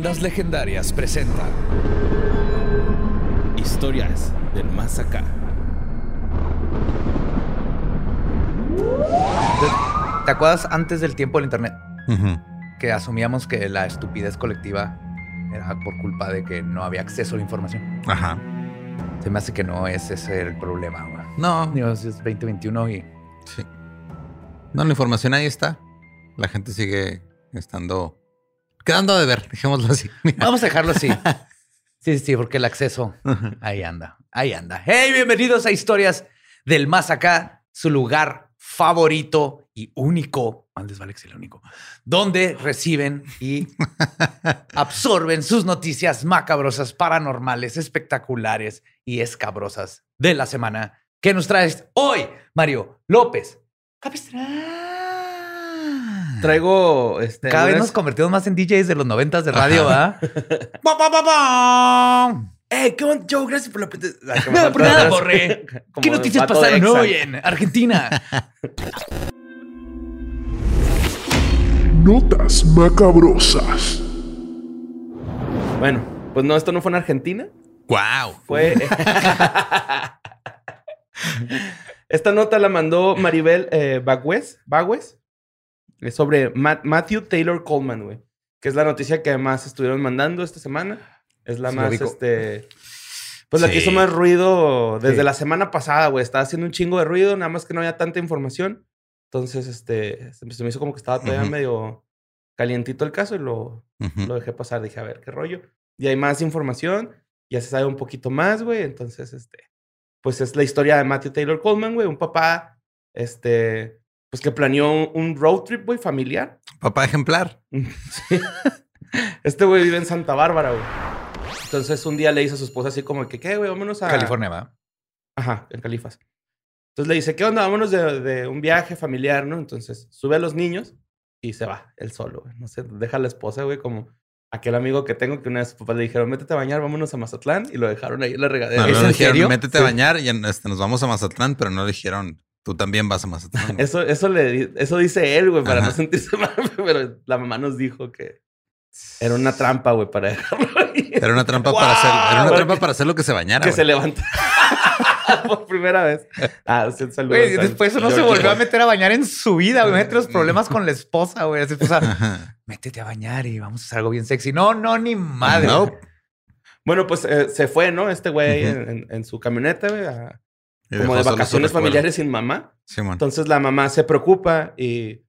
Leyendas Legendarias presenta Historias del Más Acá. ¿Te acuerdas antes del tiempo del internet? Que asumíamos que la estupidez colectiva era por culpa de que no había acceso a la información. Ajá. Se me hace que no ese es el problema, güey. No, Digo, es 2021 y sí. No, la información ahí está. La gente sigue estando. Quedando de ver, dejémoslo así. Mira. vamos a dejarlo así. Sí, sí, porque el acceso ahí anda, ahí anda. Hey, bienvenidos a Historias del Más Acá, su lugar favorito y único, les vale que sea el único, donde reciben y absorben sus noticias macabrosas, paranormales, espectaculares y escabrosas de la semana que nos traes hoy, Mario López. Capistrán. Traigo este. Cada vez nos convertimos más en DJs de los noventas de radio, ¿ah? ¡Eh, qué onda, Joe! Gracias por la Nada por nada, borré. ¿Qué noticias pasaron hoy en Argentina? Notas macabrosas. Bueno, pues no, esto no fue en Argentina. ¡Wow! Fue. Esta nota la mandó Maribel eh, Bagüez, Bagüez. Es sobre Ma- Matthew Taylor Coleman, güey. Que es la noticia que más estuvieron mandando esta semana. Es la Sí, más, este. Pues la que hizo más ruido desde Sí. la semana pasada, güey. Estaba haciendo un chingo de ruido, nada más que no había tanta información. Entonces, este, se me- hizo como que estaba todavía Ujú. medio calientito el caso y lo, lo dejé pasar. Dije, a ver, qué rollo. Y hay más información, ya se sabe un poquito más, güey. Entonces, este, pues es la historia de Matthew Taylor Coleman, güey. Un papá, este, pues que planeó un, road trip, güey, familiar. Papá ejemplar. Sí. Este güey vive en Santa Bárbara, güey. Entonces, un día le dice a su esposa así como que, ¿qué, güey? Vámonos a... California, ¿va? Ajá, en Califas. Entonces le dice, ¿qué onda? Vámonos de, de un viaje familiar, ¿no? Entonces sube a los niños y se va, él solo, güey. No sé, deja a la esposa, güey, como aquel amigo que tengo que una vez sus papás le dijeron, métete a bañar, vámonos a Mazatlán. Y lo dejaron ahí en la regadera. No, ¿Es no en le dijeron, serio? métete a bañar y este, nos vamos a Mazatlán, pero no le dijeron, tú también vas a Mazatlán. güey". Eso, eso, le, eso dice él, güey, para Ajá. no sentirse mal, pero la mamá nos dijo que era una trampa, güey, para dejarlo ahí. Era una trampa para hacer, era una trampa que- para hacer lo que se bañara. Que güey. se levanta por primera vez. Ah, sí, saludos Güey, al después no se volvió a meter a bañar en su vida, güey. Mete los problemas con la esposa, güey. Su esposa, Ajá. métete a bañar y vamos a hacer algo bien sexy. No, no, ni madre. No. Bueno, pues eh, se fue, ¿no? Este güey Ujú. en, en- en su camioneta, güey, a- como de vacaciones familiares sin mamá. Entonces la mamá se preocupa y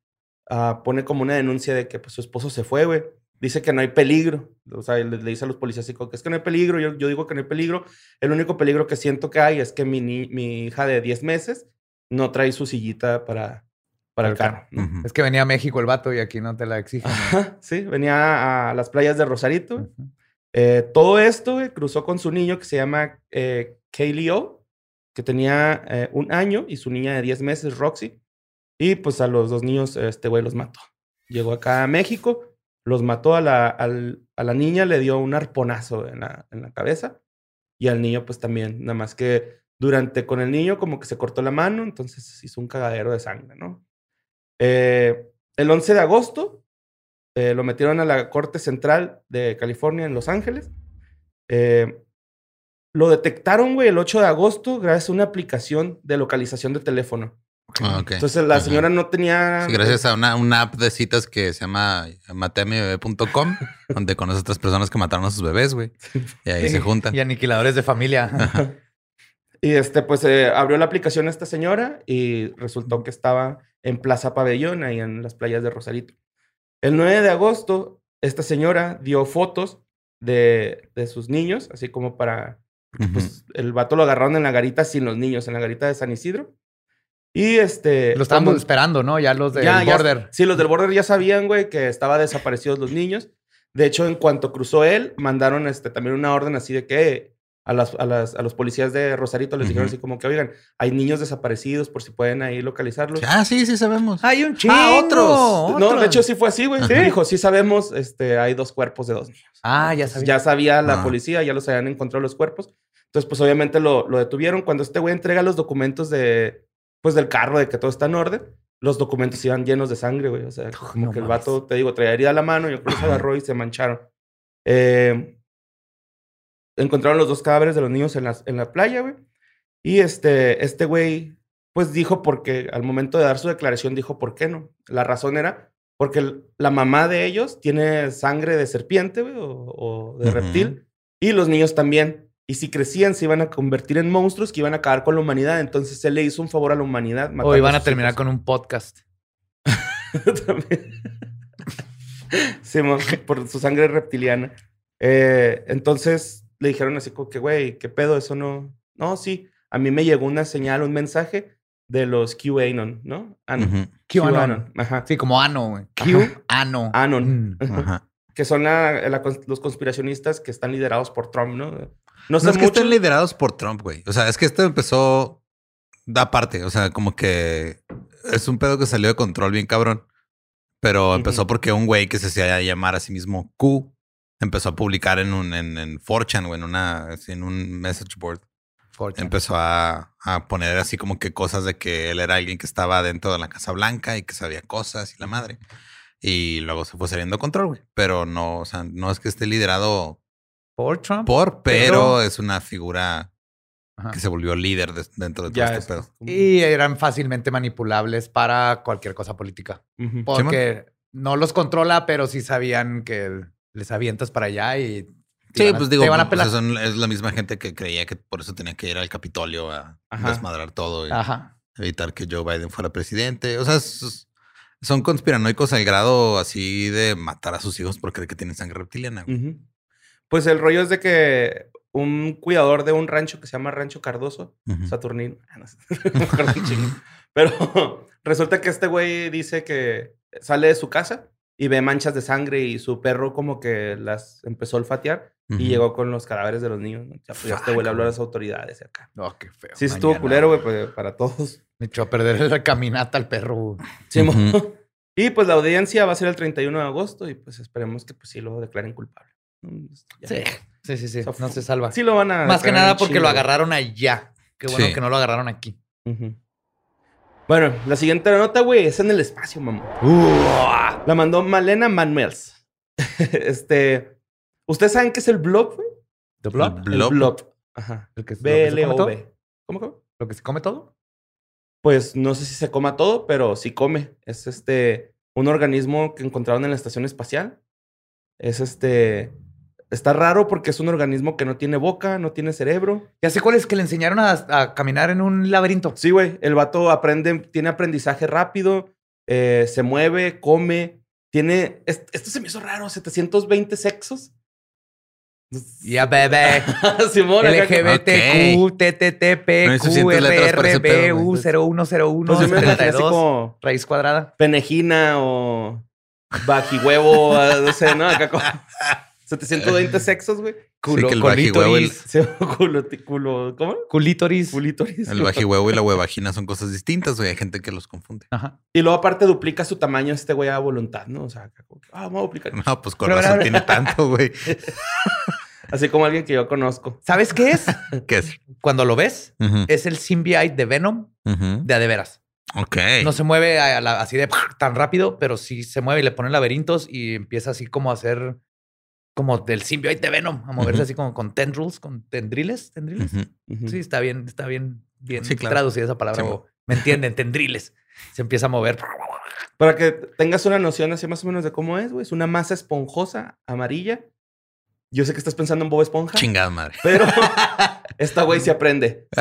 ah, pone como una denuncia de que pues, su esposo se fue, güey. Dice que no hay peligro. O sea, le, le dice a los policías que es que no hay peligro. Yo, yo digo que no hay peligro. El único peligro que siento que hay es que mi, ni- mi hija de 10 meses no trae su sillita para, para el carro. Es que venía a México el vato y aquí no te la exigen. sí, venía a las playas de Rosarito. Eh, todo esto, güey, cruzó con su niño que se llama eh, Kaylee O, que tenía eh, un año, y su niña de 10 meses, Roxy. Y pues a los dos niños, este güey los mató. Llegó acá a México, los mató a la, al- a la niña, le dio un arponazo en la, en la cabeza. Y al niño, pues también, nada más que durante con el niño, como que se cortó la mano, entonces hizo un cagadero de sangre, ¿no? Eh, el 11 de agosto eh, lo metieron a la Corte Central de California en Los Ángeles. Eh, lo detectaron, güey, el 8 de agosto gracias a una aplicación de localización de teléfono. Ah, ok. Entonces la Ajá. señora no tenía... Sí, gracias a una, una app de citas que se llama matemibebé.com, donde conoce a otras personas que mataron a sus bebés, güey. Y ahí se juntan. Y aniquiladores de familia. Y este, pues eh, abrió la aplicación esta señora y resultó que estaba en Plaza Pabellón, ahí en las playas de Rosarito. El 9 de agosto, esta señora dio fotos de, de sus niños, así como para. Porque. Pues el vato lo agarraron en la garita sin los niños, en la garita de San Isidro. Y este. Lo estaban cuando- esperando, ¿no? Ya los del ya- ya- border. sí, los del border ya sabían, güey, que estaba desaparecidos los niños. De hecho, en cuanto cruzó él, mandaron este, también una orden así de que a, las, a, las, a los policías de Rosarito les dijeron Ujú. así como que, oigan, hay niños desaparecidos por si pueden ahí localizarlos. Ah, sí, sí sabemos. Hay un chingo. Ah, otros. No, de hecho sí fue así, güey. Ajá. Dijo, sí sabemos, este, hay dos cuerpos de dos niños. Ah, ya sabía. ya sabía la Ah. policía, ya los habían encontrado los cuerpos. Entonces, pues obviamente lo, lo detuvieron. Cuando este güey entrega los documentos de, pues del carro, de que todo está en orden, los documentos iban llenos de sangre, güey. O sea, como no que el mames. vato, te digo, traía herida a la mano y el culo se agarró y se mancharon. Eh, encontraron los dos cadáveres de los niños en la, en la playa, güey. Y este, este güey, pues dijo porque al momento de dar su declaración dijo por qué no. La razón era porque la mamá de ellos tiene sangre de serpiente, güey, o, o de Ujú. reptil. Y los niños también. Y si crecían, se iban a convertir en monstruos que iban a acabar con la humanidad. Entonces él le hizo un favor a la humanidad. O iban a sus terminar hijos. con un podcast. También. Sí, por su sangre reptiliana. Eh, entonces le dijeron así como que, güey, ¿qué pedo? Eso no... No, sí. A mí me llegó una señal, un mensaje de los QAnon, ¿no? Anon. Ujú. QAnon. Ajá. Sí, como ano, güey. Q, Ajá. ano. Anon. Mm. Ajá. Que son la- la cons- los conspiracionistas que están liderados por Trump, ¿no? No No sé es que estén liderados por Trump, güey. O sea, es que esto empezó da parte. O sea, como que es un pedo que salió de control bien cabrón. Pero empezó porque un güey que se hacía llamar a sí mismo Q empezó a publicar en un en, en 4chan o en una en un message board. Empezó a, a poner así como que cosas de que él era alguien que estaba dentro de la Casa Blanca y que sabía cosas y la madre. Y luego se fue saliendo control, güey. Pero no, o sea, no es que esté liderado Por Trump. por, pero, Pero- es una figura Ajá. que se volvió líder de- dentro de todo Ya este es- pedo. Y eran fácilmente manipulables para cualquier cosa política. Porque no los controla, pero sí sabían que les avientas para allá y. Sí, pues digo, van a pues, pelar. son- es la misma gente que creía que por eso tenía que ir al Capitolio a Ajá. desmadrar todo y Ajá. evitar que Joe Biden fuera presidente. O sea, es- son conspiranoicos al grado así de matar a sus hijos porque creen que tienen sangre reptiliana. güey. Pues el rollo es de que un cuidador de un rancho que se llama Rancho Cardoso, Ujú. Saturnino, ah, no sé, pero resulta que este güey dice que sale de su casa y ve manchas de sangre y su perro como que las empezó a olfatear Ujú. y llegó con los cadáveres de los niños. ¿no? Ya, pues, ya este güey le habló a las autoridades acá. Oh, qué feo. Sí, estuvo Mañana. culero, güey, pues, para todos. Me echó a perder la caminata al perro. güey. Sí, mo- Ujú. Y pues la audiencia va a ser el 31 de agosto y pues esperemos que pues sí lo declaren culpable. Ya. Sí, sí, sí. sí. O sea, No se salva. Sí lo van a Más que nada porque lo agarraron allá. Qué bueno Sí. que no lo agarraron aquí. Ujú. Bueno, la siguiente nota, güey, es en el espacio, mamá. La mandó Malena Manuels. este. ¿Ustedes saben qué es el blob, güey? ¿The Blood? El blob. El blob. Ajá. ¿El que, lo que se come todo? B-L-O-B. ¿Cómo, cómo? ¿Lo que se come todo? Pues no sé si se coma todo, pero sí come. Es este. Un organismo que encontraron en la estación espacial. Es este. Está raro porque es un organismo que no tiene boca, no tiene cerebro. Ya sé cuál es que le enseñaron a, a caminar en un laberinto. Sí, güey. El vato aprende, tiene aprendizaje rápido, eh, se mueve, come. Tiene. es- esto se me hizo raro, 720 sexos. Ya, bebé. Simón, LGBTQ, TTTP, güey. QRBU0101 Pues yo me imaginé así 32, como raíz cuadrada. penejina o bajihuevo, no sé, ¿no? Acá como 720 sexos, güey. Culo, que el el- culo, culo, ¿cómo? culítoris. Culítoris. El bajihuevo y la huevagina son cosas distintas, güey. Hay gente que los confunde. Ajá. Y luego aparte duplica su tamaño este güey a voluntad, ¿no? O sea, que, ah, vamos a duplicar. No, pues con Pero, razón pero, tiene tanto, güey. Así como alguien que yo conozco. ¿Sabes qué es? ¿Qué es? Cuando lo ves, es el symbiote de Venom de a de veras. Ok. No se mueve a la- así de tan rápido, pero sí se mueve y le ponen laberintos y empieza así como a hacer como del symbiote de Venom, a moverse así como con tendrils, con tendriles, tendriles. Sí, está bien, está bien, bien Sí, claro. traducida esa palabra. Sí, o- ¿Me entienden? Tendriles. Se empieza a mover. Para que tengas una noción así más o menos de cómo es, güey. Es una masa esponjosa, amarilla. Yo sé que estás pensando en Bob Esponja. Chingada madre. Pero esta güey se aprende.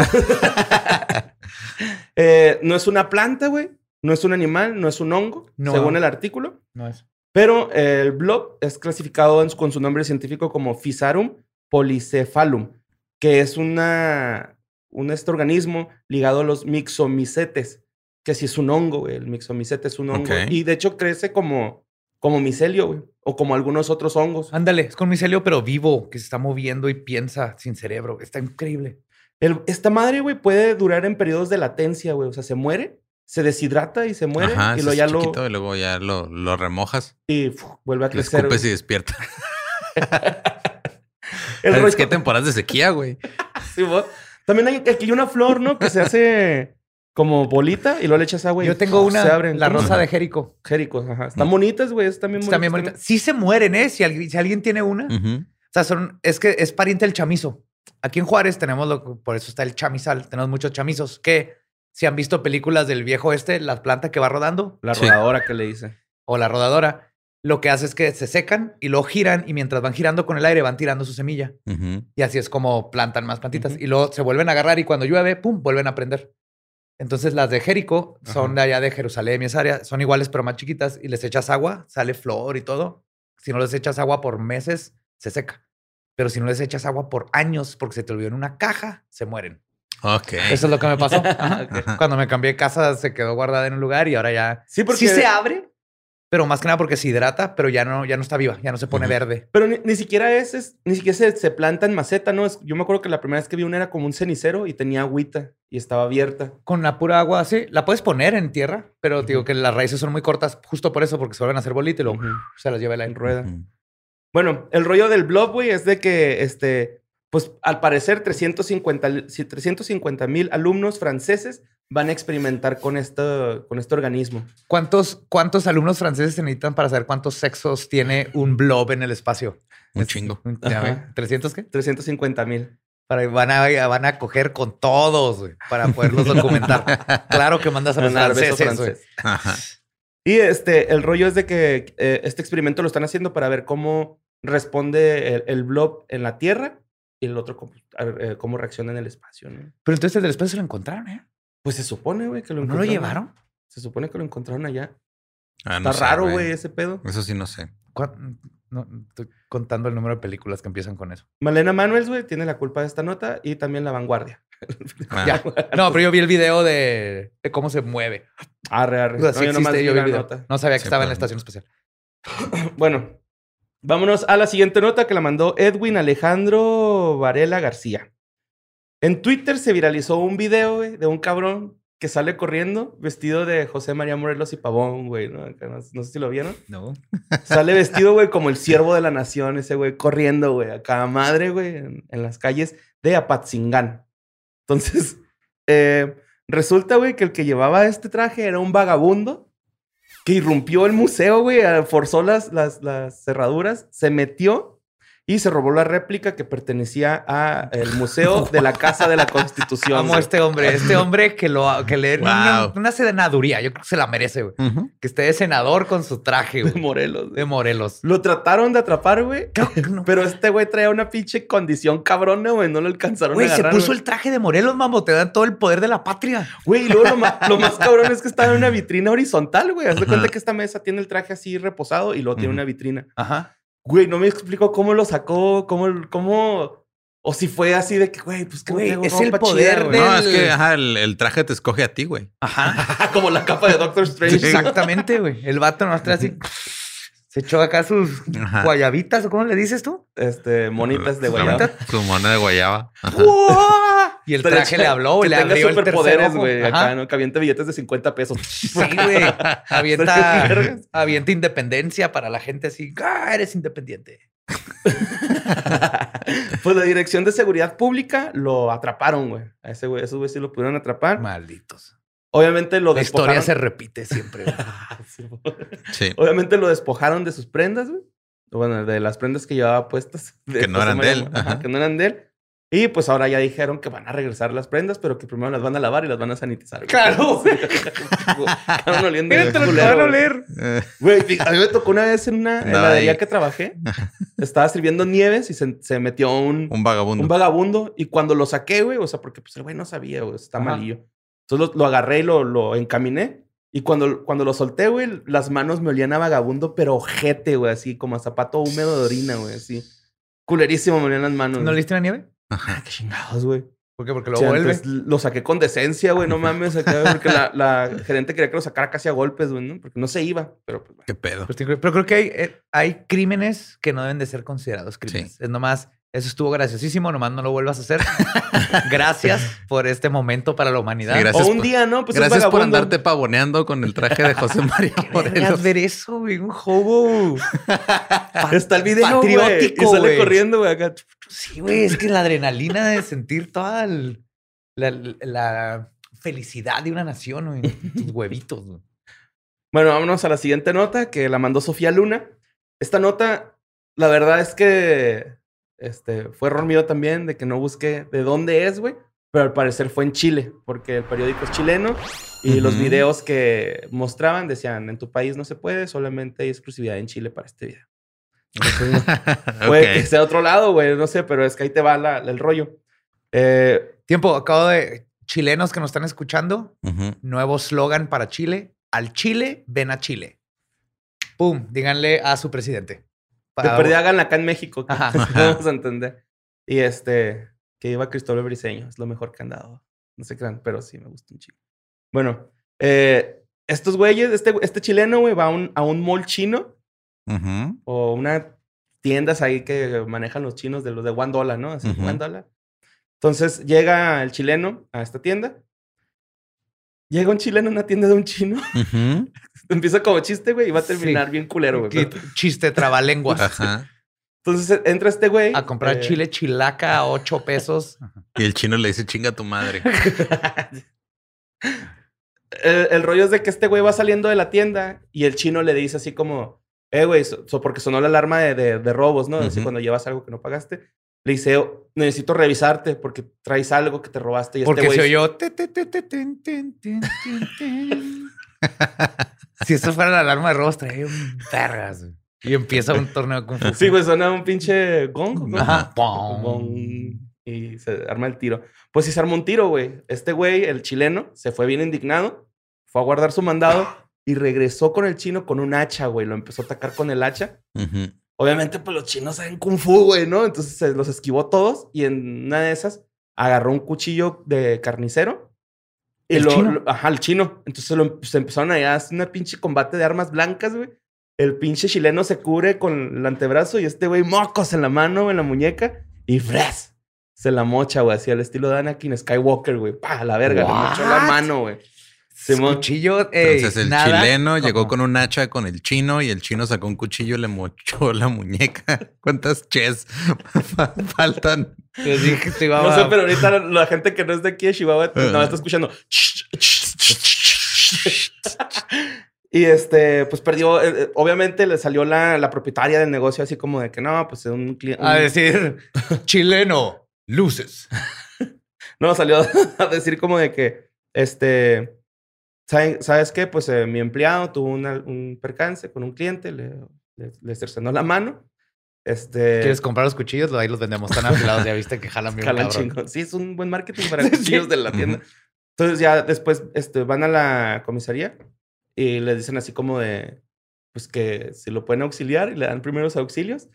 Eh, no es una planta, güey. No es un animal, no es un hongo, No. según el artículo. No es. Pero eh, el blob es clasificado en con su nombre científico como Physarum polycephalum, que es una, un este organismo ligado a los mixomicetes, que sí es un hongo, güey. El mixomicete es un hongo. Y de hecho crece como, como micelio, güey. O como algunos otros hongos. Ándale, es con micelio, pero vivo, que se está moviendo y piensa sin cerebro. Está increíble. El- esta madre, güey, puede durar en periodos de latencia, güey. O sea, se muere, se deshidrata y se muere. Ajá, y luego ya lo... chiquito y luego ya lo, lo remojas, Y uf, vuelve a le crecer. escupes y despierta. El es que temporadas de sequía, güey. Sí, vos. También hay aquí una flor, ¿no? Que se hace como bolita y luego le echas agua Yo tengo una, se abren. la ¿Cómo se rosa de Jerico. Jéricos, ajá. Están bonitas, güey. Están bien Está bien bonitas bonita. Sí se mueren, ¿eh? Si alguien, si alguien tiene una. O sea, son, es que es pariente del chamizo. Aquí en Juárez tenemos, lo, por eso está el chamizal, tenemos muchos chamizos que si han visto películas del viejo este, la planta que va rodando La Sí. rodadora que le dice. o la rodadora, lo que hace es que se secan y luego giran y mientras van girando con el aire van tirando su semilla. Y así es como plantan más plantitas. Y luego se vuelven a agarrar y cuando llueve, pum, vuelven a prender. Entonces las de Jerico son de allá de Jerusalén y esa área, son iguales pero más chiquitas y les echas agua, sale flor y todo. Si no les echas agua por meses, se seca. Pero si no les echas agua por años porque se te olvidó en una caja, se mueren. Ok. Eso es lo que me pasó. Cuando me cambié de casa se quedó guardada en un lugar y ahora ya Sí, porque... sí se abre, pero más que nada porque se hidrata, pero ya no, ya no está viva, ya no se pone verde. Pero ni, ni siquiera es, es- ni siquiera se, se planta en maceta, ¿no? Es- yo me acuerdo que la primera vez que vi una era como un cenicero y tenía agüita y estaba abierta. Con la pura agua así, la puedes poner en tierra, pero digo que las raíces son muy cortas justo por eso, porque se vuelven a hacer bolita y luego se las lleva aire. En rueda. Bueno, el rollo del blog, güey, es de que, este, pues al parecer 350 mil alumnos franceses van a experimentar con, esto, con este organismo. ¿Cuántos, ¿Cuántos alumnos franceses se necesitan para saber cuántos sexos tiene un blob en el espacio? Un chingo. Ya Ajá. ve, ¿300 qué? 350 mil. Para, van, a, van a coger con todos, para poderlos documentar. claro que mandas a los franceses. Ajá. Y este, el rollo es de que eh, este experimento lo están haciendo para ver cómo responde el, el blob en la Tierra y el otro cómo, eh, cómo reacciona en el espacio, ¿no? Pero entonces el del espacio se lo encontraron, ¿eh? Pues se supone, güey, que lo ¿No lo encontraron. llevaron? Se supone que lo encontraron allá. Ah, no Está sé, raro, güey, ese pedo. Eso sí no sé. ¿Cuán- No, estoy contando el número de películas que empiezan con eso. Malena Manuels, güey, tiene la culpa de esta nota y también la vanguardia. Ah, Ya. No, pero yo vi el video de, de cómo se mueve. Arre, arre. O sea, No, sí yo nomás existe, vi yo vi la el video. nota. No sabía que Sí, estaba en la estación especial. Bueno, vámonos a la siguiente nota que la mandó Edwin Alejandro Varela García. En Twitter se viralizó un video, güey, de un cabrón que sale corriendo vestido de José María Morelos y Pavón, güey, ¿no? No, no sé si lo vieron. No. Sale vestido, güey, como el siervo de la nación, ese güey, corriendo, güey, a cada madre, güey, en, en las calles de Apatzingán. Entonces, eh, resulta, güey, que el que llevaba este traje era un vagabundo que irrumpió el museo, güey, forzó las, las, las cerraduras, se metió y se robó la réplica que pertenecía al museo de la Casa de la Constitución. Amo a este hombre. Este hombre que lo que le una, Wow. una senaduría. Yo creo que se la merece, güey. Que esté de senador con su traje, de güey. Morelos. güey. De Morelos. Lo trataron de atrapar, güey. No. Pero este güey traía una pinche condición cabrona, güey. No lo alcanzaron Güey, a se agarrar. puso güey. el traje de Morelos, mambo. Te dan todo el poder de la patria. Güey, y luego lo, ma- lo más cabrón es que estaba en una vitrina horizontal, güey. Haz de cuenta que esta mesa tiene el traje así reposado y luego tiene una vitrina. Ajá. Güey, no me explico cómo lo sacó, cómo, cómo... O si fue así de que, güey, pues que Güey, no es el poder chida, güey. de- No, es que ajá, el, el traje te escoge a ti, güey. Ajá. Como la capa de Doctor Strange. Exactamente, güey. El vato nomás trae así. Se echó acá sus Ajá. guayabitas, ¿o cómo le dices tú? Este, monitas de guayaba. Su mona de guayaba. Y el traje le habló, que Le abrió el superpoderes, güey. Acá, ¿no? Que aviente billetes de 50 pesos. Sí, güey. Avienta, avienta independencia para la gente así. Ah, eres independiente. pues la Dirección de Seguridad Pública lo atraparon, güey. A ese güey, esos güey sí lo pudieron atrapar. Malditos. Obviamente lo La historia se repite siempre. güey. Sí, Sí. Obviamente lo despojaron de sus prendas, güey. Bueno, de las prendas que llevaba puestas. Que no eran de él. Mo- ajá, Ajá. que no eran de él. Y pues ahora ya dijeron que van a regresar las prendas, pero que primero las van a lavar y las van a sanitizar. güey. Claro. Estaban oliendo Mira, te lo culero, van a oler. Eh, Güey, a mí me tocó una vez en una No, heladería ahí. que trabajé. Estaba sirviendo nieves y se, se metió un, un vagabundo. un vagabundo. Y cuando lo saqué, güey, o sea, porque pues el güey no sabía, güey, está Ajá. malillo. Entonces lo, lo agarré y lo, lo encaminé. Y cuando, cuando lo solté, güey, las manos me olían a vagabundo, pero ojete, güey, así como a zapato húmedo de orina, güey, así. Culerísimo me olían las manos. ¿No le diste la nieve? Ah, qué chingados, güey. ¿Por qué? Porque lo vuelve. lo saqué con decencia, güey, no mames, acá, porque la, la gerente quería que lo sacara casi a golpes, güey, ¿no? Porque no se iba, pero pues, bueno. Qué pedo. Pues, Pero creo que hay, eh, hay crímenes que no deben de ser considerados crímenes. Es nomás, eso estuvo graciosísimo, nomás no lo vuelvas a hacer. Gracias por este momento para la humanidad. Sí, gracias O un por- día, ¿no? Pues es Gracias por andarte pavoneando con el traje de José María Morelos. Ver eso, güey. Un hobo. Está el video, güey, Patriótico, Y sale güey. corriendo, güey, acá. Sí, güey. Es que la adrenalina de sentir toda el- la, la felicidad de una nación, güey. Tus huevitos, güey. Bueno, vámonos a la siguiente nota que la mandó Sofía Luna. Esta nota, la verdad es que este, fue error mío también de que no busqué de dónde es, güey. Pero al parecer fue en Chile, porque el periódico es chileno y los Ujú. videos que mostraban decían, en tu país no se puede, solamente hay exclusividad en Chile para este video. Entonces, Puede que sea otro lado, güey, no sé, pero es que ahí te va la- el rollo. Eh, Tiempo, acabo de. Chilenos que nos están escuchando, nuevo slogan para Chile. Al Chile, ven a Chile. Pum, díganle a su presidente. De Para- perdida háganla acá en México, que Ajá. vamos a entender. Y este, que iba Cristóbal Briseño, es lo mejor que han dado. No se crean, pero sí me gusta un chico. Bueno, eh, estos güeyes, este, este chileno, güey, va a un, a un mall chino o una tiendas ahí que manejan los chinos de los de one dollar, ¿no? Así, one dollar. Entonces llega el chileno a esta tienda. Llega un chileno a una tienda de un chino. Empieza como chiste, güey, y va a terminar Sí. bien culero, güey. Pero- chiste trabalenguas. Ajá. Entonces entra este güey. A comprar eh, chile chilaca a 8 pesos. Y el chino le dice chinga tu madre. el, el rollo es de que este güey va saliendo de la tienda y el chino le dice así como, eh, güey, so- so- porque sonó la alarma de, de- de robos, ¿no? Así Ujú. cuando llevas algo que no pagaste. Le dice, "Oh, necesito revisarte porque traes algo que te robaste. Y Porque este se güey, oyó. te, te, te, te, ten, ten, ten, ten, ten. si esto fuera la alarma de robos, traía un vergas. Y empieza un torneo con. Sí, güey, suena un pinche gong. Gong. Y se arma el tiro. Pues sí se armó un tiro, güey. Este güey, el chileno, se fue bien indignado, fue a guardar su mandado y regresó con el chino con un hacha, güey. Lo empezó a atacar con el hacha. Ujú. Obviamente, pues los chinos saben kung fu, güey, ¿no? Entonces se los esquivó todos y en una de esas agarró un cuchillo de carnicero. Y ¿El lo, chino? lo- ajá, el chino. Entonces lo, se empezaron a hacer una pinche combate de armas blancas, güey. El pinche chileno se cubre con el antebrazo y este güey mocos en la mano, en la muñeca y ¡fres! Se la mocha, güey, así al estilo de Anakin Skywalker, güey. ¡Pa! La verga, le mochó la What? mano, güey. Simón. Cuchillo. ey, Entonces el nada chileno llegó con un hacha con el chino y el chino sacó un cuchillo y le mochó la muñeca. ¿Cuántas ches fa- faltan? Les dije No a- sé, pero ahorita la, gente que no es de aquí de Chihuahua pues, no está escuchando. y este, pues perdió. eh, eh, obviamente le salió la, la propietaria del negocio así como de que no, pues es un cliente. A decir, chileno, luces. No, salió a decir como de que, este, ¿saben- ¿sabes qué? Pues eh, mi empleado tuvo una- un percance con un cliente, le, le, le cercenó la mano. Este. ¿Quieres comprar los cuchillos? Ahí los vendemos tan afilados. Ya viste que jalan bien Jalan chingón. Sí, es un buen marketing para Sí. cuchillos de la tienda. Entonces ya después este, van a la comisaría y le dicen así como de, pues que si lo pueden auxiliar y le dan primeros auxilios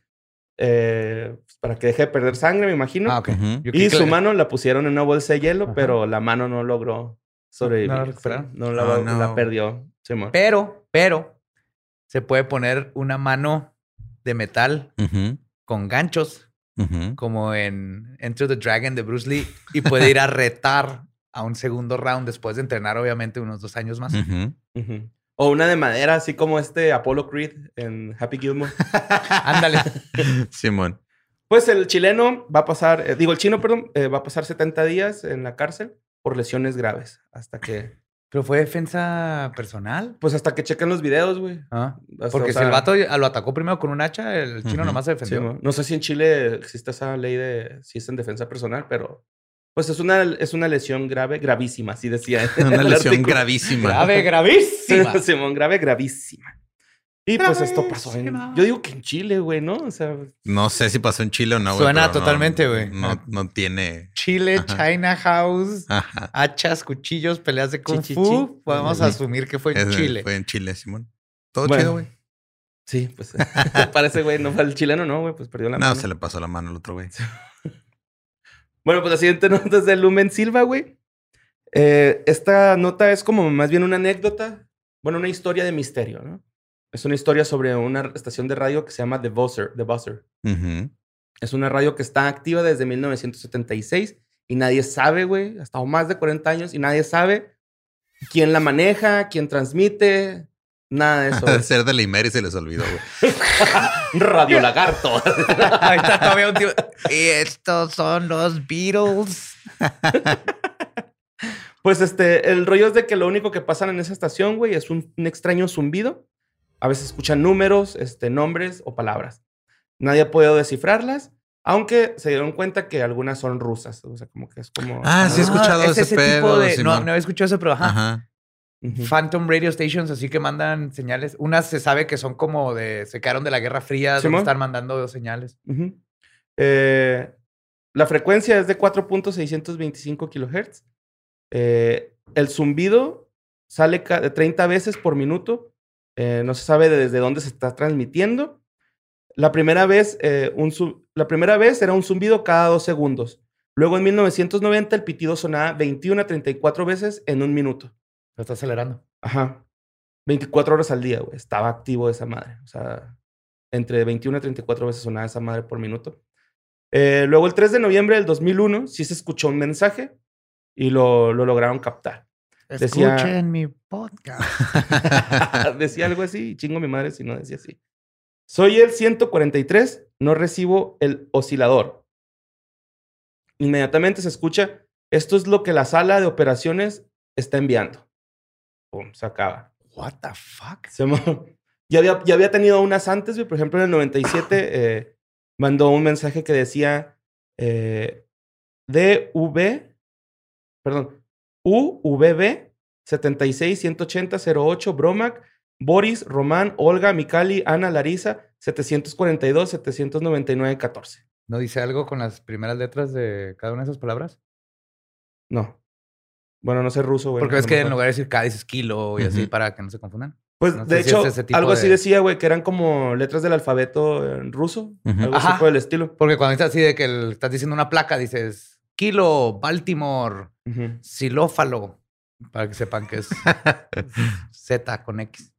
eh, pues, para que deje de perder sangre, me imagino. Ah, ok. Ujú. Yo creí Y su mano la pusieron en una bolsa de hielo, Ajá. pero la mano no logró sobrevivir. ¿No la recuperaron? No la, Oh, la no. perdió. Simón. Pero, pero, se puede poner una mano de metal Ujú. con ganchos, Ujú. como en Enter the Dragon de Bruce Lee, y puede ir a retar a un segundo round después de entrenar, obviamente, unos dos años más. Ujú. Ujú. O una de madera, así como este Apollo Creed en Happy Gilmore. Ándale. Simón. Pues el chileno va a pasar, eh, digo, el chino, perdón, eh, va a pasar 70 días en la cárcel por lesiones graves. Hasta que, Pero fue defensa personal. pues hasta que chequen los videos, güey. Ah, Hasta, Porque o si el vato lo atacó primero con un hacha, el chino nomás se defendió. no sé si en Chile existe esa ley de si es en defensa personal, pero pues es una, es una lesión grave, gravísima, así decía. Una lesión gravísima. Grave, gravísima. Simón, grave, gravísima. Y pues esto pasó en... Yo digo que en Chile, güey, ¿no? O sea, No sé si pasó en Chile o no, güey. Suena no- totalmente, güey. No, no tiene. Chile, Ajá. China House, Ajá. hachas, cuchillos, peleas de kung Chi, chi, fu. Podemos asumir que fue en Es- Chile. Fue en Chile, Simón. Todo Bueno. chido, güey. sí, pues parece, güey, no fue el chileno, no, güey, pues perdió la No, mano. se le pasó la mano al otro güey. Bueno, pues la siguiente nota es de Lumen Silva, güey. Eh, esta nota es como más bien una anécdota, bueno, una historia de misterio, ¿no? Es una historia sobre una estación de radio que se llama The Buzzer. The Buzzer. Es una radio que está activa desde 1976 y nadie sabe, güey, hasta más de 40 años y nadie sabe quién la maneja, quién transmite, nada de eso. Ser de la Imer y se les olvidó, güey. Radio Lagarto. Ahí está todavía un tío. Y estos son los Beatles. Pues este, el rollo es de que lo único que pasan en esa estación, güey, es un, un extraño zumbido. A veces escuchan números, este, nombres o palabras. Nadie ha podido descifrarlas, aunque se dieron cuenta que algunas son rusas. O sea, como que es como. Ah, sí he escuchado es ese tipo pedo, de. No, Simón. no he escuchado eso, pero ajá. Phantom Radio Stations, así que mandan señales. Unas se sabe que son como de. Se quedaron de la Guerra Fría, donde están mandando señales. Eh, la frecuencia es de 4.625 kilohertz. Eh, el zumbido sale de 30 veces por minuto. Eh, no se sabe de- desde dónde se está transmitiendo. La primera vez, eh, un la primera vez era un zumbido cada dos segundos. Luego en 1990 el pitido sonaba 21 a 34 veces en un minuto. Lo está acelerando. Ajá. 24 horas al día, güey. Estaba activo esa madre. O sea, entre 21 y 34 veces sonaba esa madre por minuto. Eh, luego, el 3 de noviembre del 2001, sí se escuchó un mensaje y lo, lo lograron captar. Decía- Escuchen mi podcast. decía algo así, chingo mi madre si no decía así. Soy el 143, no recibo el oscilador. Inmediatamente se escucha, esto es lo que la sala de operaciones está enviando. Pum, se acaba. What the fuck? Se ya, había, ya había tenido unas antes. Por ejemplo, en el 97 eh, mandó un mensaje que decía eh, DV, perdón, UVB 7618008 Bromac, Boris, Román, Olga, Mikali, Ana, Larisa 742 799 14. ¿No dice algo con las primeras letras de cada una de esas palabras? No. Bueno, no sé ruso, güey. Porque a es lo que en lugar de decir K dices kilo y así para que no se confundan. Pues no de si hecho, es algo así de- decía, güey, que eran como letras del alfabeto en ruso, algo así por el estilo. Porque cuando estás así de que el- estás diciendo una placa, dices kilo, Baltimore, Ujú. xilófalo, para que sepan que es Z con X.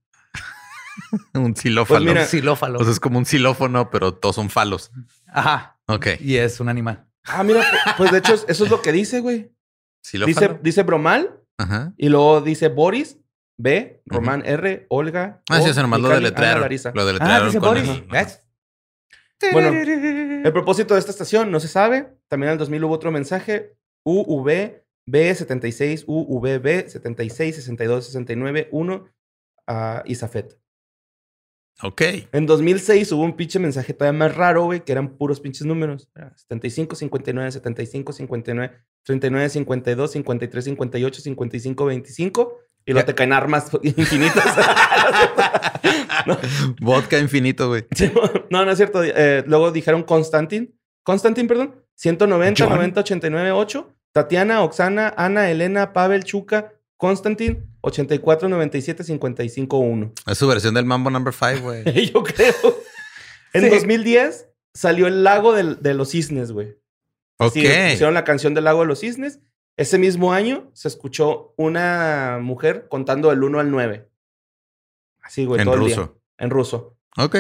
un xilófalo. Pues mira, Un xilófalo. O sea, es como un xilófono, pero todos son falos. Ajá. Ok. Y es un animal. Ah, mira, pu- pues de hecho es- eso es lo que dice, güey. Dice, ¿Xilófalo? dice Bromal Ajá. y luego dice Boris, B, Román R, Olga. Ah, sí, eso nomás lo deletrearon. Lo Ah, deletrearon dice con Boris. Bueno, El propósito de esta estación no se sabe. También en el 2000 hubo otro mensaje. UV B76, UVB 76, 62, 69, 1 a Isafet. Ok. En 2006 hubo un pinche mensaje todavía más raro, güey, que eran puros pinches números. Era 75, 59, 75, 59, 39, 52, 53, 58, 55, 25. Y luego te caen armas infinitas. no, Vodka infinito, güey. no, no es cierto. Eh, luego dijeron Constantin. Constantin, perdón. 190, John. 90, 89, 8. Tatiana, Oxana, Ana, Elena, Pavel, Chuca, Constantin, 84, 97, 55, 1. Es su versión del Mambo Number 5, güey. Yo creo. En Sí. 2010 salió el lago de los cisnes, güey. Ok. Sí, hicieron la canción del lago de los cisnes. Ese mismo año se escuchó una mujer contando del 1 al 9. Así, güey, En todo el día. ruso. En ruso. Ok.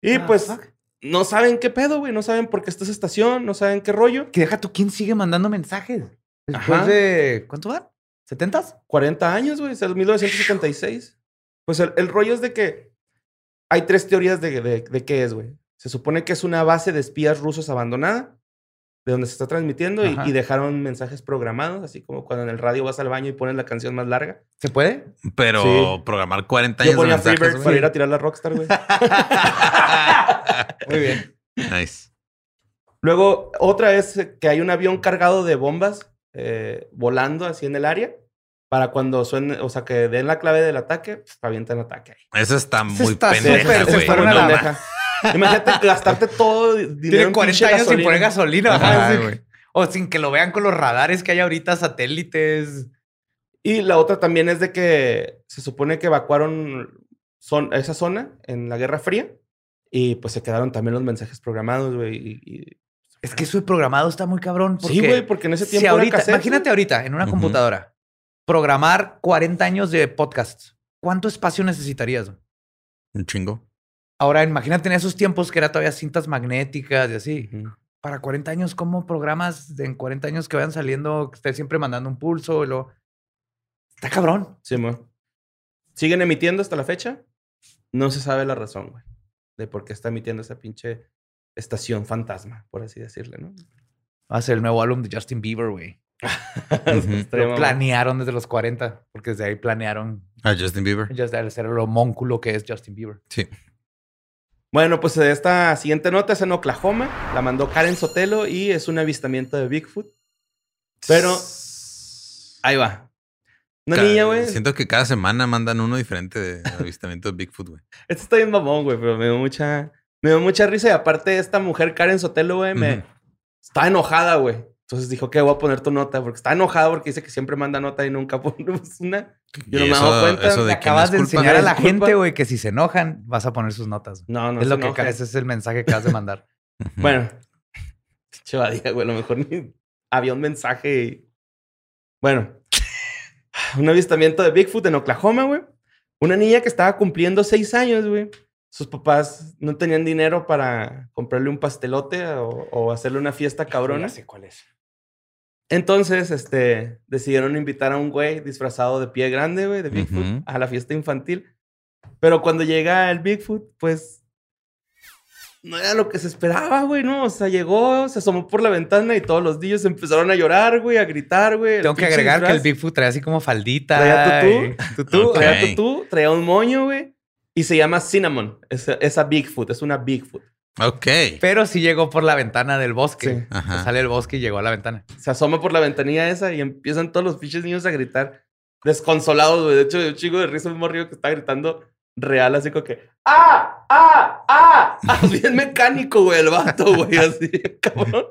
Y Ah, pues fuck. no saben qué pedo, güey. No saben por qué está esa estación, no saben qué rollo. Que deja tú, ¿quién sigue mandando mensajes? Después Ajá. de. ¿Cuánto van? ¿70s? 40 años, güey, es el 1976. Pues el, el rollo es de que hay tres teorías de, de, de qué es, güey. Se supone que es una base de espías rusos abandonada, de donde se está transmitiendo y, y dejaron mensajes programados, así como cuando en el radio vas al baño y pones la canción más larga. ¿Se puede? Pero Sí. programar 40 años Yo ponía de mensajes, Freebird para ir a tirar la Rockstar, güey. Muy bien. Nice. Luego, otra es que hay un avión cargado de bombas eh, volando así en el área. Para cuando suene, o sea, que den la clave del ataque, pf, avientan ataque ahí. Eso está Eso muy está pendeja, súper, güey. Muy. Imagínate gastarte todo dinero Tiene en 40 pinche años sin gasolina. poner gasolina. Ajá, Ajá, sí. güey. O sin que lo vean con los radares que hay ahorita, satélites. Y la otra también es de que se supone que evacuaron son, esa zona en la Guerra Fría y pues se quedaron también los mensajes programados, güey, y, y Es que eso de programado está muy cabrón. Sí, güey, porque en ese tiempo era ahorita, cassette, imagínate ahorita en una computadora programar 40 años de podcasts. ¿Cuánto espacio necesitarías? Un chingo. Ahora, imagínate en esos tiempos que era todavía cintas magnéticas y así. Para 40 años, ¿cómo programas en 40 años que vayan saliendo, que esté siempre mandando un pulso? y luego- Está cabrón. Sí, mo. Siguen emitiendo hasta la fecha. No se sabe la razón, güey, de por qué está emitiendo esa pinche estación fantasma, por así decirle, ¿no? Va a ser el nuevo álbum de Justin Bieber, güey. Lo planearon desde los 40, porque desde ahí planearon A Justin Bieber. ya el ser el homónculo que es Justin Bieber. Sí. Bueno, pues esta siguiente nota es en Oklahoma. La mandó Karen Sotelo y es un avistamiento de Bigfoot. Pero ahí va. Una niña, güey. Siento que cada semana mandan uno diferente de avistamiento de Bigfoot, güey. Este está bien mamón, güey, pero me dio mucha, me dio mucha risa. Y aparte, esta mujer, Karen Sotelo, güey, me Ujú. está enojada, güey. Entonces dijo que voy a poner tu nota, porque está enojada porque dice que siempre manda nota y nunca ponemos una. Yo no me he dado cuenta. Eso de acabas de enseñar a la gente, güey, que si se enojan, vas a poner sus notas. No, no es se lo que ese es el mensaje que acabas de mandar. Bueno, chavadía, güey, a lo mejor ni había un mensaje. y- Bueno, un avistamiento de Bigfoot en Oklahoma, güey. Una niña que estaba cumpliendo seis años, güey. Sus papás no tenían dinero para comprarle un pastelote o, o hacerle una fiesta cabrona. cuál es. Entonces, este, decidieron invitar a un güey disfrazado de pie grande, güey, de Bigfoot, a la fiesta infantil. Pero cuando llega el Bigfoot, pues no era lo que se esperaba, güey, ¿no? O sea, llegó, se asomó por la ventana y todos los niños empezaron a llorar, güey, a gritar, güey. Tengo que agregar que el Bigfoot traía así como faldita. Traía tutú. y- tutú. Ok. Traía tutú, traía un moño, güey. Y se llama Cinnamon. Esa, esa Bigfoot, es una Bigfoot. Ok. Pero sí llegó por la ventana del bosque. Sí. Ajá. Sale del bosque y llegó a la ventana. se asoma por la ventanilla esa y empiezan todos los pinches niños a gritar desconsolados, güey. De hecho, un chico de risa un morrillo que está gritando real, así como que ¡Ah! ¡Ah! ¡Ah! ah bien mecánico, güey, el vato, güey, así, cabrón.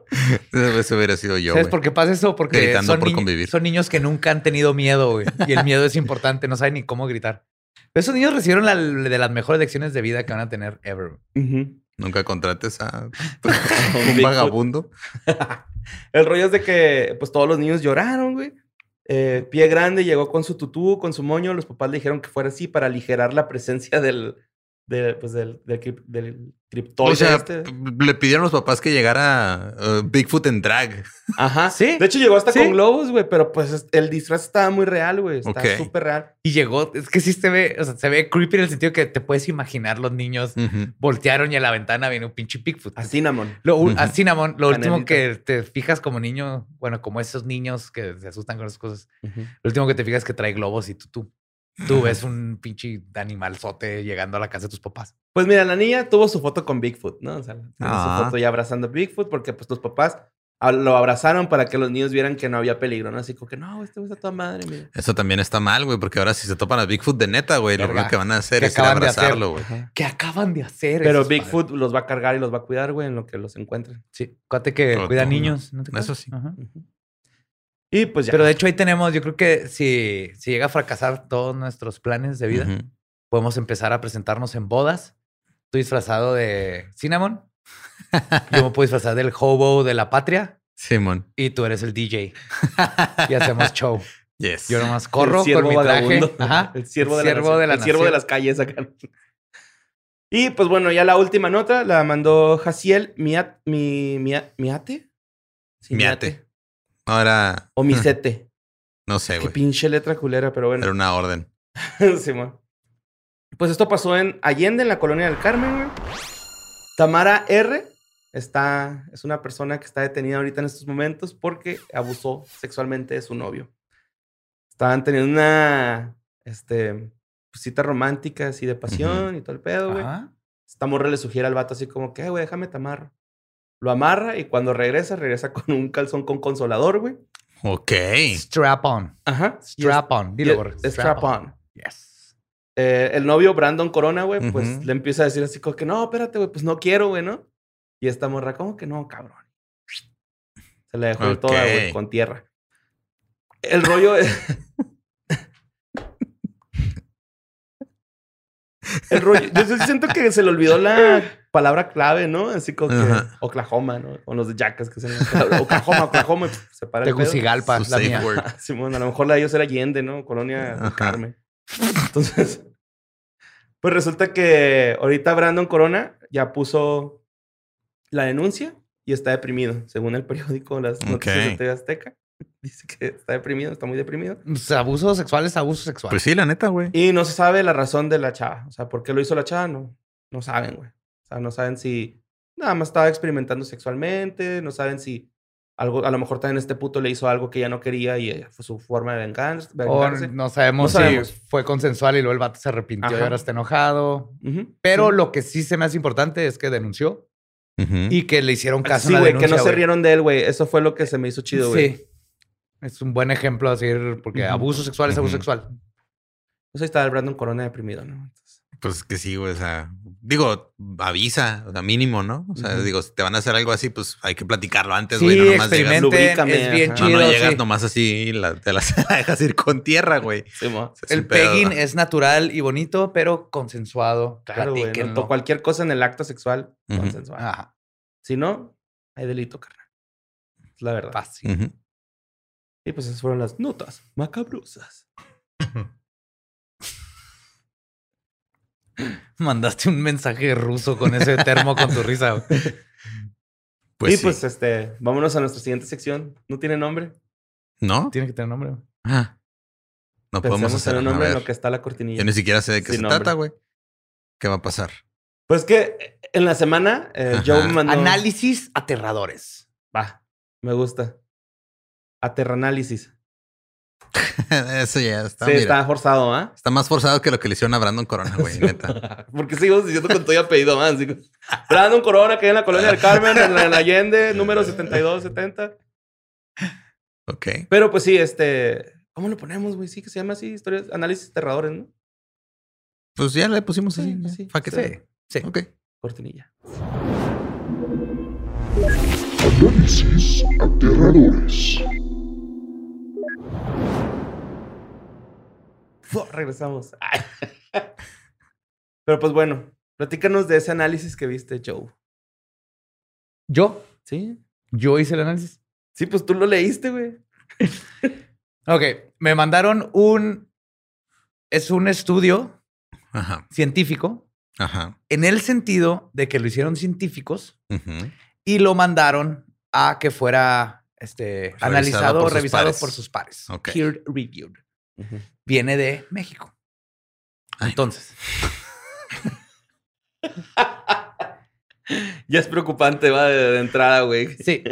Eso hubiera sido yo, ¿Sabes güey. por qué pasa eso? Porque Gritando son, por niños- convivir. son niños que nunca han tenido miedo, güey. Y el miedo es importante, no saben ni cómo gritar. Esos niños recibieron la, de las mejores lecciones de vida que van a tener ever. Nunca contrates a un vagabundo. El rollo es de que, pues, todos los niños lloraron, güey. Eh, pie grande llegó con su tutú, con su moño. Los papás le dijeron que fuera así para aligerar la presencia del, de, pues, del, del, del criptoide O sea, este. le pidieron a los papás que llegara uh, Bigfoot en drag. Ajá. Sí. De hecho, llegó hasta Sí. con globos, güey, pero pues es- el disfraz estaba muy real, güey. Está Ok. súper real. Y llegó, es que sí se ve, o sea, se ve creepy en el sentido que te puedes imaginar los niños voltearon y a la ventana viene un pinche Bigfoot. A Cinnamon. Lo, u- Ujú. a Cinnamon, lo último que te fijas como niño, bueno, como esos niños que se asustan con esas cosas, lo último que te fijas es que trae globos y tú, tú, tú ves un pinche animalzote llegando a la casa de tus papás. Pues mira, la niña tuvo su foto con Bigfoot, ¿no? O sea, tiene Ah. su foto ya abrazando a Bigfoot porque pues los papás lo abrazaron para que los niños vieran que no había peligro, ¿no? Así como que no, este güey está toda madre, mira. Eso también está mal, güey, porque ahora si se topan a Bigfoot de neta, güey, lo primero que van a hacer ¿Qué es ir a abrazarlo, güey. ¿Qué acaban de hacer? Pero Bigfoot padres? los va a cargar y los va a cuidar, güey, en lo que los encuentren. Sí, cuate que cuida todo. niños. ¿no te Eso sí. Ajá. Y pues ya. Pero de hecho ahí tenemos, yo creo que si, si llega a fracasar todos nuestros planes de vida, podemos empezar a presentarnos en bodas. Estoy disfrazado de Cinnamon. Yo me puedo disfrazar del hobo de la patria Simón. y tú eres el DJ. Y hacemos show. Yes. Yo nomás corro El con mi traje. Ajá. El siervo de la, de la El siervo de las calles acá. Y pues bueno, ya la última nota la mandó Jaciel Miat, mi, Mia- Miate. Sí, Miate. No era. O Misete. No sé, Qué güey. pinche letra culera, pero bueno. Era una orden. Simón. Pues esto pasó en Allende, en la colonia del Carmen, güey. Tamara R. Está, es una persona que está detenida ahorita en estos momentos porque abusó sexualmente de su novio. Estaban teniendo una este, pues, cita romántica así de pasión y todo el pedo, güey. Esta morra le sugiere al vato así como que, "Eh, güey, déjame te amarro. Lo amarra y cuando regresa, regresa con un calzón con consolador, güey. Ok. Strap on. Ajá. Strap on. Dilo, gorro. es- Strap on. Yes. Eh, el novio Brandon Corona, güey, pues le empieza a decir así como que no, espérate, güey, pues no quiero, güey, ¿no? Y esta morra, ¿cómo que no, cabrón? Se la dejó ir toda, güey, con tierra. El rollo es. El rollo. Yo sí siento que se le olvidó la palabra clave, ¿no? Así como que Ajá. Oklahoma, ¿no? O los de Jackas que se Oklahoma, Oklahoma, y, pf, se para el. Tegucigalpa, Su la mía. word. Simón, a lo mejor la de ellos era Allende, ¿no? Colonia del. Carmen. Entonces, pues resulta que ahorita Brandon Corona ya puso la denuncia y está deprimido, según el periódico Las Noticias de. TV Azteca. Dice que está deprimido, está muy deprimido. Pues, abuso sexual es abuso sexual. Pues sí, la neta, güey. Y no se sabe la razón de la chava. O sea, ¿por qué lo hizo la chava? No, no saben, güey. O sea, no saben si nada más estaba experimentando sexualmente, no saben si algo, a lo mejor también este puto le hizo algo que ella no quería y ella fue su forma de venganza. o no sabemos, No sabemos. si fue consensual y luego el vato se arrepintió y Ajá. ahora está enojado. Pero sí. lo que sí se me hace importante es que denunció y que le hicieron caso Sí, la güey, que no se rieron de él, güey. Eso fue lo que se me hizo chido, güey. Sí. Es un buen ejemplo así, porque Ujú. abuso sexual es abuso sexual. Pues ahí está el Brandon Corona deprimido, ¿no? Pues que sí, güey. O sea, digo, avisa, o sea, mínimo, ¿no? O sea, digo, si te van a hacer algo así, pues hay que platicarlo antes, Sí, güey. no nomás llegas, es bien ajá. no, chido. no llegas sí. nomás así y la- te las dejas ir con tierra, güey. sí. O sea, El pegging es natural y bonito, pero consensuado. Claro, güey. Cualquier cosa en el acto sexual Ujú. consensual. Ajá, Si no, hay delito, carnal. Es la verdad. fácil. Y pues esas fueron las notas macabrosas. Mandaste un mensaje ruso con ese termo con tu risa. Pues y sí. pues este, vámonos a nuestra siguiente sección. ¿No tiene nombre? ¿No? Tiene que tener nombre. güey. Ah. No podemos hacer un nombre en lo que está la cortinilla. Yo ni siquiera sé de qué Sin se nombre. trata, güey. ¿Qué va a pasar? Pues que eh, en la semana eh, me mandó... Análisis aterradores. Va, me gusta. Aterranálisis. Eso ya está. sí, mira. está forzado, ¿ah? Está más forzado que lo que le hicieron a Brandon Corona, güey, neta. Porque sigo diciendo con todo y apellido más. Brandon Corona, que hay en la colonia del Carmen, en la, en Allende, número 7270. Ok. Pero pues sí, este... ¿Cómo lo ponemos, güey? Sí, que se llama así, historias, análisis aterradores, ¿no? Pues ya le pusimos así. Sí, ya. sí, it. sí. Sí. Ok. Cortinilla. Análisis aterradores. Regresamos. Ay. Pero pues bueno, platícanos de ese análisis que viste, Joe. Yo, ¿Sí? yo hice el análisis. Sí, pues tú lo leíste, güey. Ok, me mandaron un. Es un estudio Ajá. científico Ajá. en el sentido de que lo hicieron científicos y lo mandaron a que fuera este, Revisado analizado, sus revisado pares. por sus pares. Ok. Peer reviewed. Viene de México. Ay, Entonces, Ya es preocupante, va, de, de entrada, güey. sí.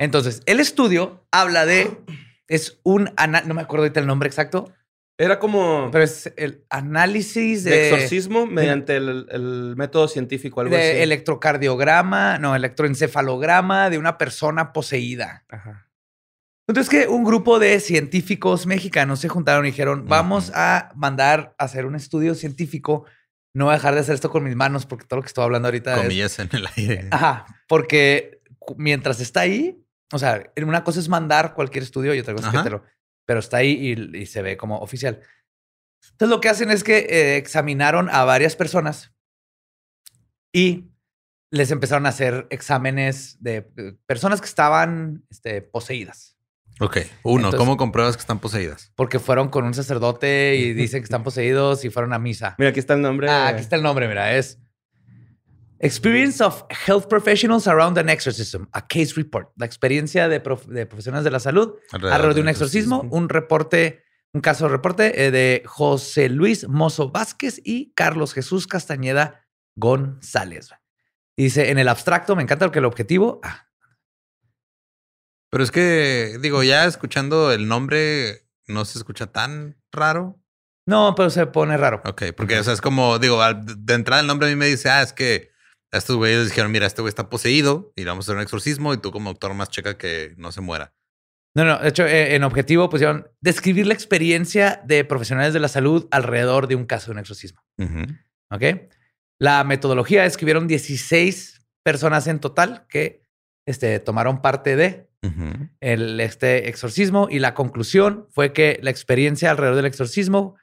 Entonces, el estudio habla de. Es un. ana- No me acuerdo ahorita el nombre exacto, Era como pero es el análisis de de. exorcismo mediante el, el método científico, algo de así. electrocardiograma, no, electroencefalograma de una persona poseída. Ajá. Entonces que un grupo de científicos mexicanos se juntaron y dijeron, vamos a mandar a hacer un estudio científico. No voy a dejar de hacer esto con mis manos porque todo lo que estoy hablando ahorita es... Comillas en el aire. Ajá, porque mientras está ahí, o sea, una cosa es mandar cualquier estudio y otra cosa es que te lo... Pero está ahí y, y se ve como oficial. Entonces lo que hacen es que eh, examinaron a varias personas y les empezaron a hacer exámenes de eh, personas que estaban este, poseídas. Ok. Uno, Entonces- ¿cómo compruebas que están poseídas? Porque fueron con un sacerdote y dicen que están poseídos y fueron a misa. Mira, aquí está el nombre. Ah, aquí está el nombre, mira, es Experience of Health Professionals Around an Exorcism, a Case Report. La experiencia de, prof- de profesionales de la salud alrededor de un exorcismo, un reporte, un caso de reporte eh, de José Luis Mozo Vázquez y Carlos Jesús Castañeda González. Y dice, en el abstracto, me encanta porque el objetivo, ah, Pero es que, digo, ya escuchando el nombre, no se escucha tan raro. no, pero se pone raro. Ok, porque, o sea, es como, digo, de entrada el nombre a mí me dice, ah, es que a estos güeyes les dijeron, mira, este güey está poseído y le vamos a hacer un exorcismo y tú como doctor más checa que no se muera. No, no, de hecho, eh, en objetivo pusieron describir la experiencia de profesionales de la salud alrededor de un caso de un exorcismo. Ujú. ¿Ok? La metodología es que hubieron 16 personas en total que este, tomaron parte de el, este exorcismo y la conclusión fue que la experiencia alrededor del exorcismo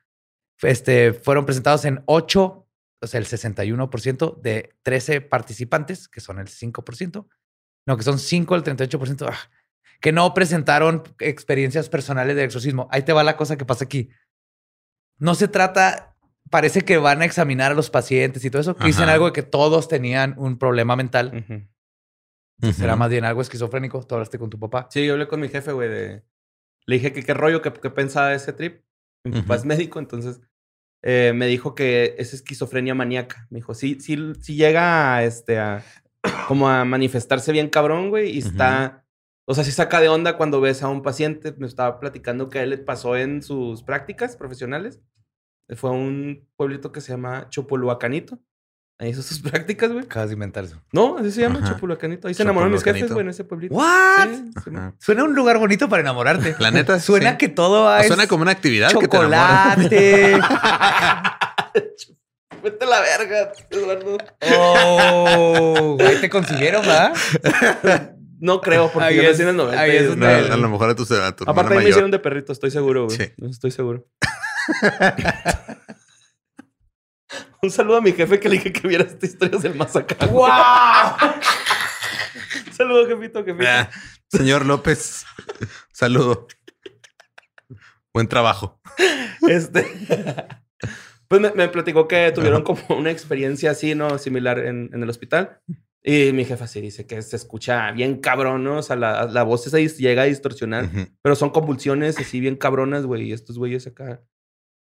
este, fueron presentados en ocho o sea, el 61% de 13 participantes, que son el 5%, no, que son 5 al 38%, ah, que no presentaron experiencias personales de exorcismo. Ahí te va la cosa que pasa aquí. No se trata, parece que van a examinar a los pacientes y todo eso, que dicen algo de que todos tenían un problema mental. Será más bien algo esquizofrénico. Tú hablaste con tu papá. Sí, yo hablé con mi jefe, güey, de... Le dije que qué rollo, que, que pensaba de ese trip. Mi papá Ujú. es médico, entonces eh, me dijo que es esquizofrenia maníaca. Me dijo, sí, sí, sí llega a, este, a, como a manifestarse bien cabrón, güey, y está... O sea, sí saca de onda cuando ves a un paciente. Me estaba platicando que a él le pasó en sus prácticas profesionales. Fue a un pueblito que se llama Chopoluacanito. Ahí hizo sus prácticas, güey. Acabas de. No, así se llama Ajá. Chopoluacanito. Ahí se enamoraron mis jefes, güey, en ese pueblito. ¿What? Sí, sí, Ajá. Suena un lugar bonito para enamorarte. La neta, Suena sí. que todo es Suena como una actividad que te enamora. chocolate. Vete a la verga, Eduardo. oh, ahí te consiguieron, ¿verdad? No creo, porque Ahí yo es- nací en el 90. ahí es No, donde- a lo mejor a tu, a tu Aparte, ahí me hicieron de perrito, estoy seguro, güey. Sí. Estoy seguro. Un saludo a mi jefe que le dije que viera estas historias del más acá. ¡Wow! Un saludo, jefito, jefito. Ah, señor López, saludo. Buen trabajo. Este. Pues me, me platicó que tuvieron como una experiencia así, ¿no? Similar en, en el hospital. Y mi jefa sí dice que se escucha bien cabrón, ¿no? O sea, la, la voz esa llega a distorsionar. Pero son convulsiones así bien cabronas, güey. Y estos güeyes acá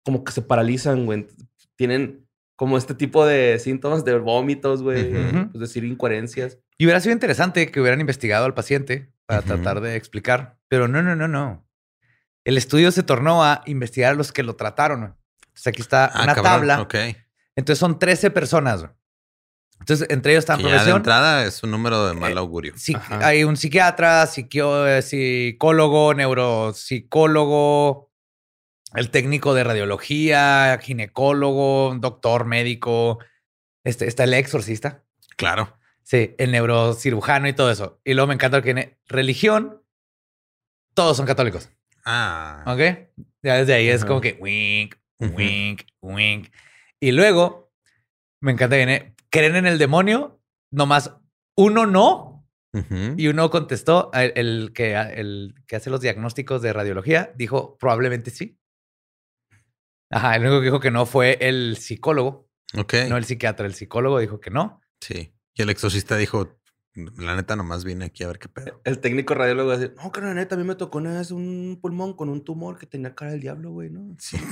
como que se paralizan, güey. Tienen como este tipo de síntomas de vómitos, güey. Ujú. Pues decir incoherencias. Y hubiera sido interesante que hubieran investigado al paciente para tratar de explicar, pero no, no, no, no. El estudio se tornó a investigar a los que lo trataron. Entonces aquí está Ah, una cabrón, tabla. Ok. Entonces son 13 personas. Entonces entre ellos están Que ya de profesión. entrada es un número de mal Eh, augurio. psi- Ajá. hay un psiquiatra, psiquio- eh, psicólogo, neuropsicólogo, el técnico de radiología, ginecólogo, doctor médico. Este, está el exorcista. Claro. Sí, el neurocirujano y todo eso. Y luego me encanta que tiene religión. Todos son católicos. Ah. ¿Ok? Ya desde ahí es como que wink, wink, wink. Y luego me encanta que viene, creen en el demonio, nomás uno no. Y uno contestó, el, el que, el que hace los diagnósticos de radiología, dijo probablemente sí. Ajá, el único que dijo que no fue el psicólogo, Ok. no el psiquiatra, el psicólogo dijo que no. Sí. Y el exorcista dijo, la neta nomás vine aquí a ver qué pedo. El técnico radiólogo va a decir, no, que la neta, a mí me tocó una vez un pulmón con un tumor que tenía cara del diablo, güey, ¿no? Sí.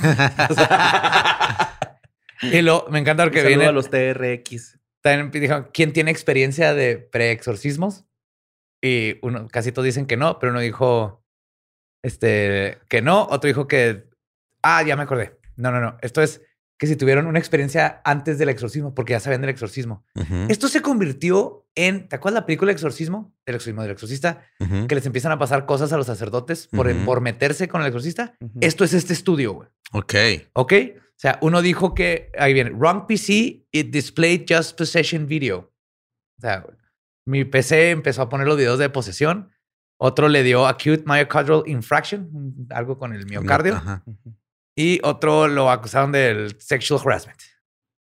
Y luego me encanta porque saludo viene, a los TRX. también dijo, ¿quién tiene experiencia de preexorcismos? Y uno, casi todos dicen que no, pero uno dijo este, que no, otro dijo que, ah, ya me acordé. No, no, no. Esto es que si tuvieron una experiencia antes del exorcismo, porque ya sabían del exorcismo. Esto se convirtió en, ¿te acuerdas la película Exorcismo? El exorcismo del exorcista, que les empiezan a pasar cosas a los sacerdotes por, por meterse con el exorcista. Esto es este estudio, güey. Ok. ¿Ok? O sea, uno dijo que, ahí viene, wrong PC, it displayed just possession video. O sea, mi PC empezó a poner los videos de posesión. Otro le dio acute myocardial infraction, algo con el miocardio. Ajá. Y otro lo acusaron del sexual harassment.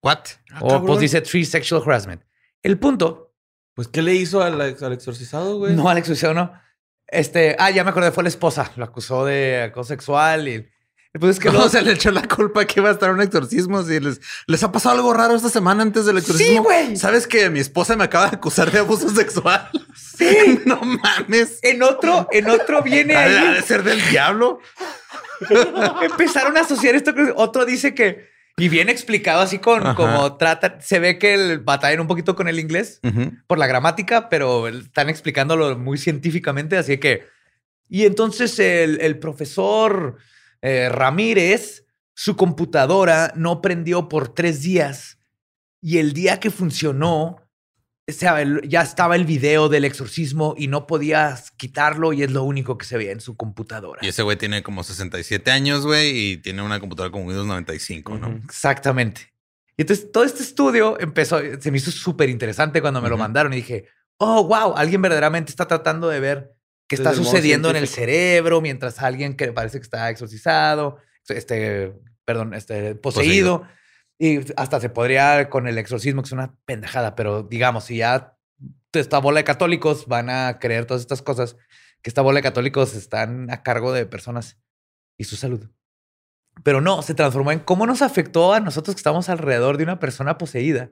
What? Ah, o cabrón. pues dice three sexual harassment. El punto, Pues, ¿qué le hizo al, ex- al exorcizado, güey? no al exorcismo, no. Este, ah, ya me acordé, fue la esposa. Lo acusó de acoso sexual y. Pues es que no se le echó la culpa que iba a estar un exorcismo. Si les, les ha pasado algo raro esta semana antes del exorcismo. güey. ¿Sabes que mi esposa me acaba de acusar de abuso sexual? Sí. no mames. En otro, en otro viene Ha de, ha ahí. de ser del diablo. Empezaron a asociar esto otro dice que y bien explicado así con Ajá. como trata se ve que el batallan un poquito con el inglés por la gramática, pero están explicándolo muy científicamente, así que y entonces el, el profesor eh, Ramírez su computadora no prendió por tres días y el día que funcionó ya estaba el video del exorcismo y no podías quitarlo y es lo único que se veía en su computadora. Y ese güey tiene como 67 años, güey, y tiene una computadora con Windows 95, ¿no? Exactamente. Y entonces todo este estudio empezó, se me hizo súper interesante cuando me lo mandaron y dije, oh, wow, alguien verdaderamente está tratando de ver qué está Desde el modo sucediendo en el cerebro mientras alguien que parece que está exorcizado, este, perdón, este, poseído. Y hasta se podría con el exorcismo, que es una pendejada, pero digamos, si ya esta bola de católicos van a creer todas estas cosas, que esta bola de católicos están a cargo de personas y su salud. Pero no, se transformó en cómo nos afectó a nosotros que estamos alrededor de una persona poseída.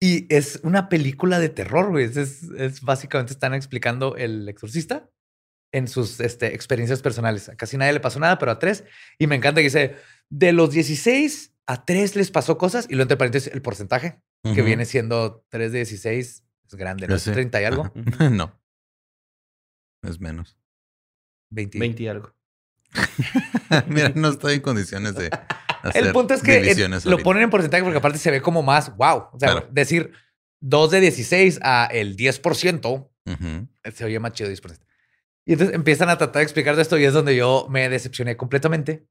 Y es una película de terror, güey. Es, es, básicamente están explicando el exorcista en sus este, experiencias personales. A casi nadie le pasó nada, pero a tres. Y me encanta que dice, de los 16 a tres les pasó cosas. Y lo entre paréntesis, el porcentaje, que viene siendo 3 de 16, es grande, ¿no? Ya Es sé. 30 y algo. No. Es menos. 20. 20 y algo. Mira, no estoy en condiciones de hacer El punto es que lo ponen en porcentaje porque aparte se ve como más wow. O sea, Claro. decir 2 de 16 a el 10% Ujú. se oye más chido 10%. Y entonces empiezan a tratar de explicar de esto y es donde yo me decepcioné completamente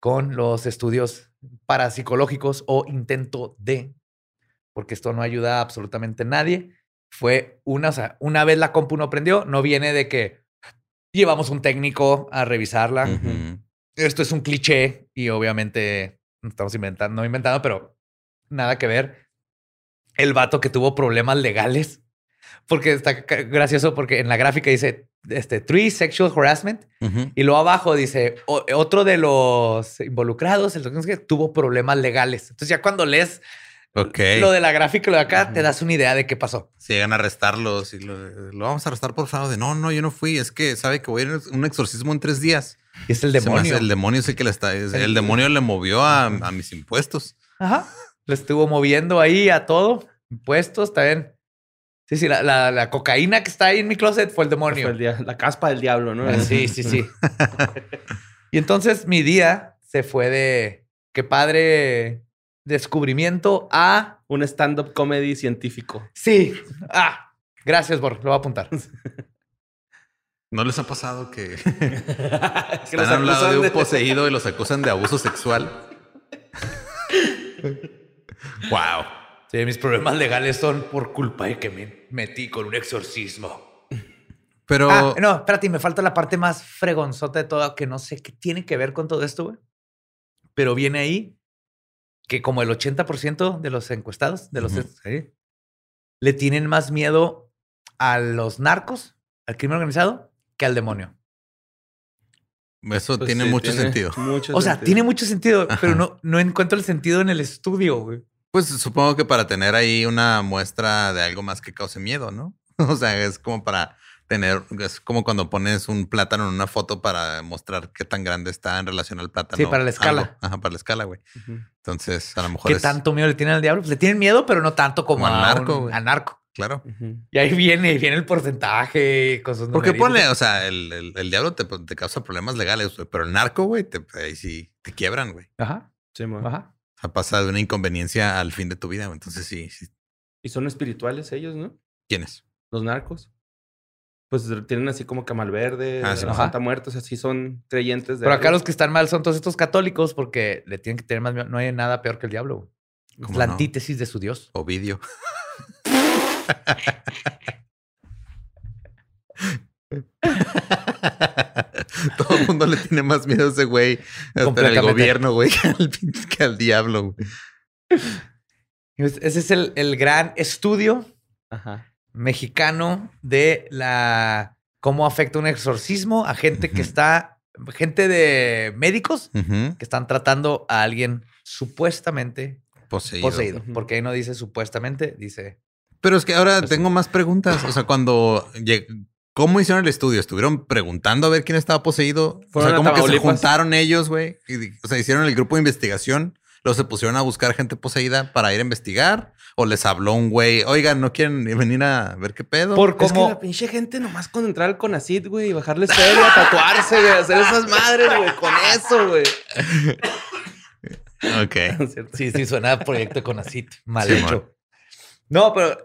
con los estudios parapsicológicos o intento de, porque esto no ayuda a absolutamente nadie. Fue una, o sea, una vez la compu no prendió, no viene de que llevamos un técnico a revisarla. Esto es un cliché y obviamente estamos inventando, no inventando, pero nada que ver. El vato que tuvo problemas legales, porque está gracioso porque en la gráfica dice este three sexual harassment y luego abajo dice "O- otro de los involucrados, el doctor que tuvo problemas legales. Entonces ya cuando lees lo de la gráfica y lo de acá, te das una idea de qué pasó. Si llegan a arrestarlos y lo, lo vamos a arrestar por fraude. No, no, yo no fui. Es que sabe que voy a ir a un exorcismo en tres días. Y es el demonio. el demonio sí que le está. es- El demonio le movió a, a mis impuestos. Ajá. Lo estuvo moviendo ahí a todo. Impuestos, también. Sí, sí, la, la- la cocaína que está ahí en mi closet fue el demonio. Fue el dia- la caspa del diablo, ¿no? Sí, sí, sí. y entonces mi día se fue de qué padre descubrimiento a Un stand-up comedy científico. sí. Ah, gracias, Bor. Lo voy a apuntar. ¿No les ha pasado que Que los están a un lado de un poseído y los acusan de abuso sexual? wow. Sí, mis problemas legales son por culpa de que me metí con un exorcismo. Pero Ah, no, espérate, me falta la parte más fregonzota de todo, que no sé qué tiene que ver con todo esto, güey. Pero viene ahí que como el 80% de los encuestados, de los le tienen más miedo a los narcos, al crimen organizado, que al demonio. eso Pues tiene sí, mucho sentido. mucho O sea, sentido. tiene mucho sentido, pero no encuentro el sentido en el estudio, güey. Pues supongo que para tener ahí una muestra de algo más que cause miedo, ¿no? O sea, es como para tener, es como cuando pones un plátano en una foto para mostrar qué tan grande está en relación al plátano. Sí, para la escala. algo. Ajá, para la escala, güey. Entonces, a lo mejor ¿Qué es tanto miedo le tienen al diablo? Pues le tienen miedo, pero no tanto como, Como al a narco, un- güey. al narco. claro. Y ahí viene, viene el porcentaje, cosas Porque ponle, o sea, el, el- el diablo te, te causa problemas legales, güey, pero el narco, güey, te, ahí sí te quiebran, güey. Ajá, Sí, ajá. Sea, pasa de una inconveniencia al fin de tu vida, güey. Entonces, sí, sí. Y son espirituales ellos, ¿no? ¿Quién es? Los narcos. Pues tienen así como Camal Verde, Ah, sí. la Ajá. Santa Muerte, o sea, sí son creyentes de Pero acá algo. los que están mal son todos estos católicos porque le tienen que tener más miedo. No hay nada peor que el diablo. güey. Es ¿Cómo la no? antítesis de su Dios. Ovidio. Todo el mundo le tiene más miedo a ese güey. Hasta el gobierno, güey, que al, pinche- que al diablo. güey. Y es- Ese es el, el gran estudio Ajá. mexicano de la cómo afecta un exorcismo a gente que está, gente de médicos que están tratando a alguien supuestamente Poseído. Porque ahí no dice supuestamente, dice Pero es que ahora Pues tengo más preguntas. O sea, cuando lleg- ¿Cómo hicieron el estudio? ¿Estuvieron preguntando a ver quién estaba poseído? O sea, a como que se juntaron ellos, güey. O sea, hicieron el grupo de investigación. Luego se pusieron a buscar gente poseída para ir a investigar. O les habló un güey, oigan, ¿no quieren venir a ver qué pedo? por Es que cómo la pinche gente nomás con entrar al Conacid, güey, y bajarles feria, tatuarse, güey, hacer esas madres, güey, con eso, güey. Ok. Sí, sí, suena a proyecto con ACIT. Mal Sí, hecho. No, pero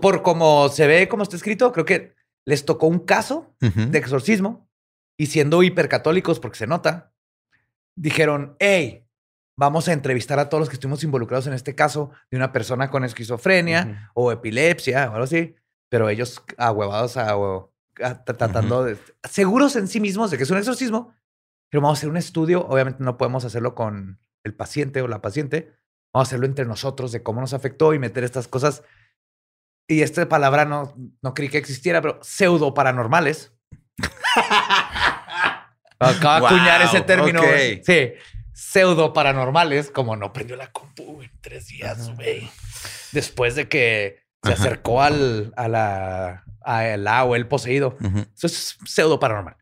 por como se ve, como está escrito, creo que les tocó un caso de exorcismo y siendo hipercatólicos, porque se nota, dijeron, hey, vamos a entrevistar a todos los que estuvimos involucrados en este caso de una persona con esquizofrenia o epilepsia o algo así, pero ellos ahuevados a, a- tra- tratando de, seguros en sí mismos de que es un exorcismo, pero vamos a hacer un estudio, obviamente no podemos hacerlo con el paciente o la paciente, Vamos a hacerlo entre nosotros de cómo nos afectó y meter estas cosas. Y esta palabra no, no creí que existiera, pero pseudo paranormales. Acaba de acuñar ese Wow, término. ok. güey. Sí. Pseudo paranormales, como no prendió la compu en tres días, güey. Después de que se acercó al, a la, a el A o el poseído. Ujú, Eso es pseudo paranormal.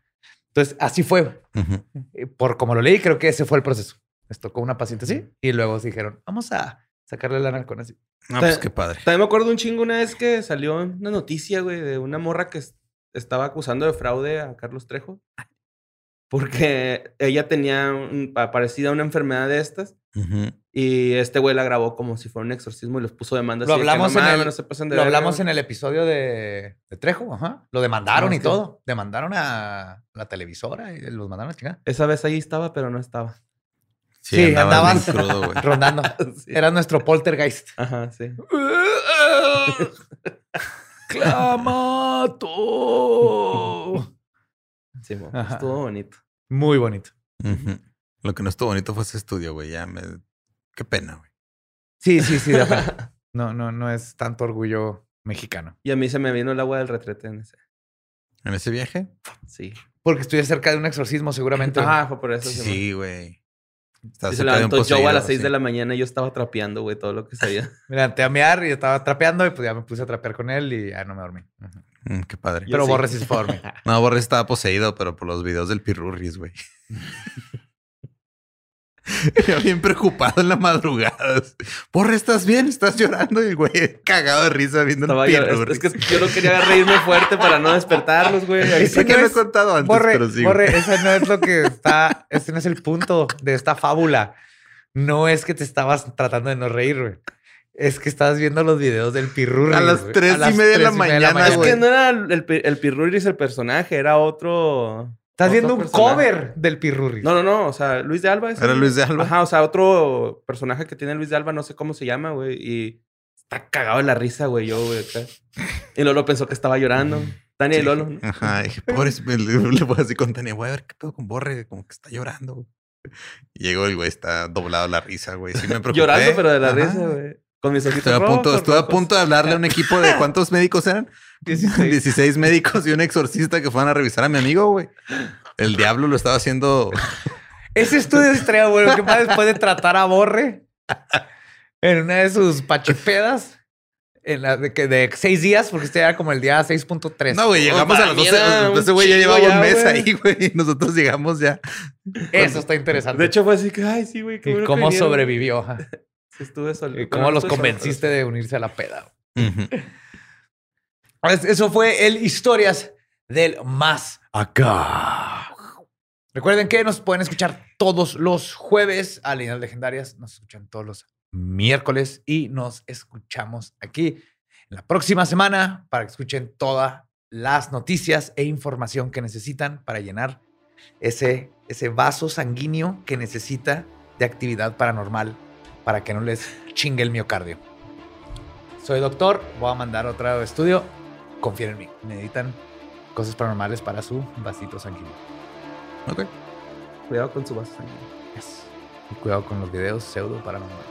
Entonces, así fue. ujú. Eh, Por como lo leí, creo que ese fue el proceso. Les tocó una paciente así y luego dijeron, vamos a sacarle lana con así. No, pues qué padre. También me acuerdo un chingo una vez que salió una noticia, güey, de una morra que es- estaba acusando de fraude a Carlos Trejo. Porque ella tenía un- parecida a una enfermedad de estas. Y este güey la grabó como si fuera un exorcismo y les puso demanda. Lo que, hablamos "No en el- no se pasen de Lo verga, hablamos güey". en el episodio de, de Trejo, ajá. Lo demandaron Ah, y todo. Demandaron a la televisora y los mandaron a chingar. Esa vez ahí estaba, pero no estaba. Sí, crudo, güey. Rondando. Sí. Era nuestro poltergeist. Ajá, sí. ¡Clamato! Sí, Ajá. estuvo bonito. Muy bonito. Lo que no estuvo bonito fue ese estudio, güey. Ya me. Qué pena, güey. Sí, sí, sí. de. No, no, no es tanto orgullo mexicano. Y a mí se me vino el agua del retrete en ese. ¿En ese viaje? Sí. Porque estoy cerca de un exorcismo, seguramente. Ajá, fue por eso. sí. Sí, güey. Estás Y se levantó Joe a las 6 sí. de la mañana y yo estaba trapeando, güey, todo lo que sabía. Me levanté a mear y estaba trapeando y pues ya me puse a trapear con él y ya no me dormí. Mm, qué padre. Yo Pero sí. Borges sí se fue a dormir. No, Borges estaba poseído, pero por los videos del Pirurris, güey. Bien preocupado en la madrugada. Borre, ¿estás bien? ¿Estás llorando? Y el güey cagado de risa viendo Estaba el yo- es, Pirurris. es que yo no quería reírme fuerte para no despertarlos, güey. Sé que no lo he es- contado antes, Borre, pero sí. Borre, no es lo que está, ese no es el punto de esta fábula. No es que te estabas tratando de no reír, güey. Es que estabas viendo los videos del pirurri. A las tres y media de la mañana, Es que no era el, el Pirruris el personaje, era otro. Estás viendo un personaje. cover del pirurri. No, no, no. O sea, Luis de Alba. ese ¿Era. Luis de Alba? Ajá, o sea, otro personaje que tiene Luis de Alba, no sé cómo se llama, güey. Y está cagado de la risa, güey, yo, güey. acá. Y Lolo pensó que estaba llorando. Tania y. Lolo. ¿no? Ajá, dije, pobre, le, le voy así con Tania, voy a ver qué pedo con Borre, como que está llorando. güey. Llegó el güey, está doblado la risa, güey. Sí me preocupé. Llorando, pero de la Ajá. risa, güey. Con mis ojitos Estuve a punto, rojos, a punto de hablarle a un equipo de cuántos médicos eran. 16. 16 médicos y un exorcista que fueran a revisar a mi amigo, güey. El diablo lo estaba haciendo. Ese estudio estrella, güey, que más después de tratar a Borre en una de sus pachipedas. En la de, que de seis días, porque este era como el día 6.3. No, güey, llegamos a las mí 12. era un Ese güey ya llevaba un mes ahí, güey. Y nosotros llegamos ya. Eso está interesante. De hecho, fue así que, ay, sí, güey. que cómo vinieron. sobrevivió. Sí, estuve solo. Y Bueno, cómo no los estuve convenciste de unirse a la peda. Eso fue el Historias del Más Acá. Recuerden que nos pueden escuchar todos los jueves a Líneas Legendarias. Nos escuchan todos los miércoles y nos escuchamos aquí en la próxima semana para que escuchen todas las noticias e información que necesitan para llenar ese, ese vaso sanguíneo que necesita de actividad paranormal para que no les chingue el miocardio. Soy doctor, voy a mandar otro estudio. Confíen en mí. Necesitan cosas paranormales para su vasito sanguíneo. Ok. Cuidado con su vaso sanguíneo. Yes. Y cuidado con los videos pseudo paranormales.